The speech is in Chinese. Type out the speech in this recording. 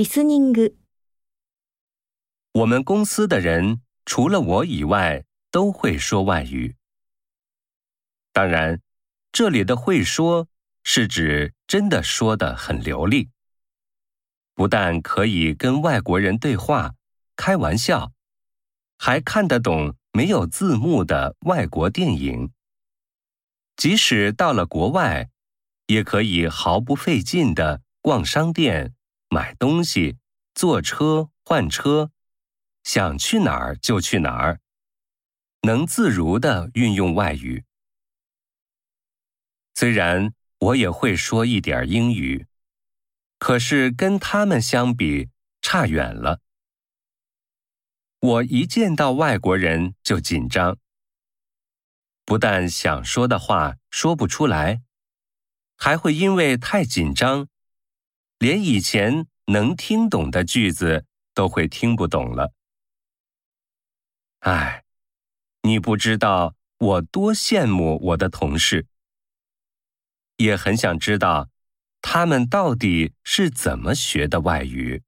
リスニング、我们公司的人除了我以外都会说外语。当然，这里的会说是指真的说的很流利，不但可以跟外国人对话、开玩笑，还看得懂没有字幕的外国电影。即使到了国外，也可以毫不费劲的逛商店、 买东西、坐车、换车，想去哪儿就去哪儿，能自如的运用外语。虽然我也会说一点英语，可是跟他们相比差远了。我一见到外国人就紧张，不但想说的话说不出来，还会因为太紧张，连以前能听懂的句子都会听不懂了。唉，你不知道我多羡慕我的同事。也很想知道，他们到底是怎么学的外语。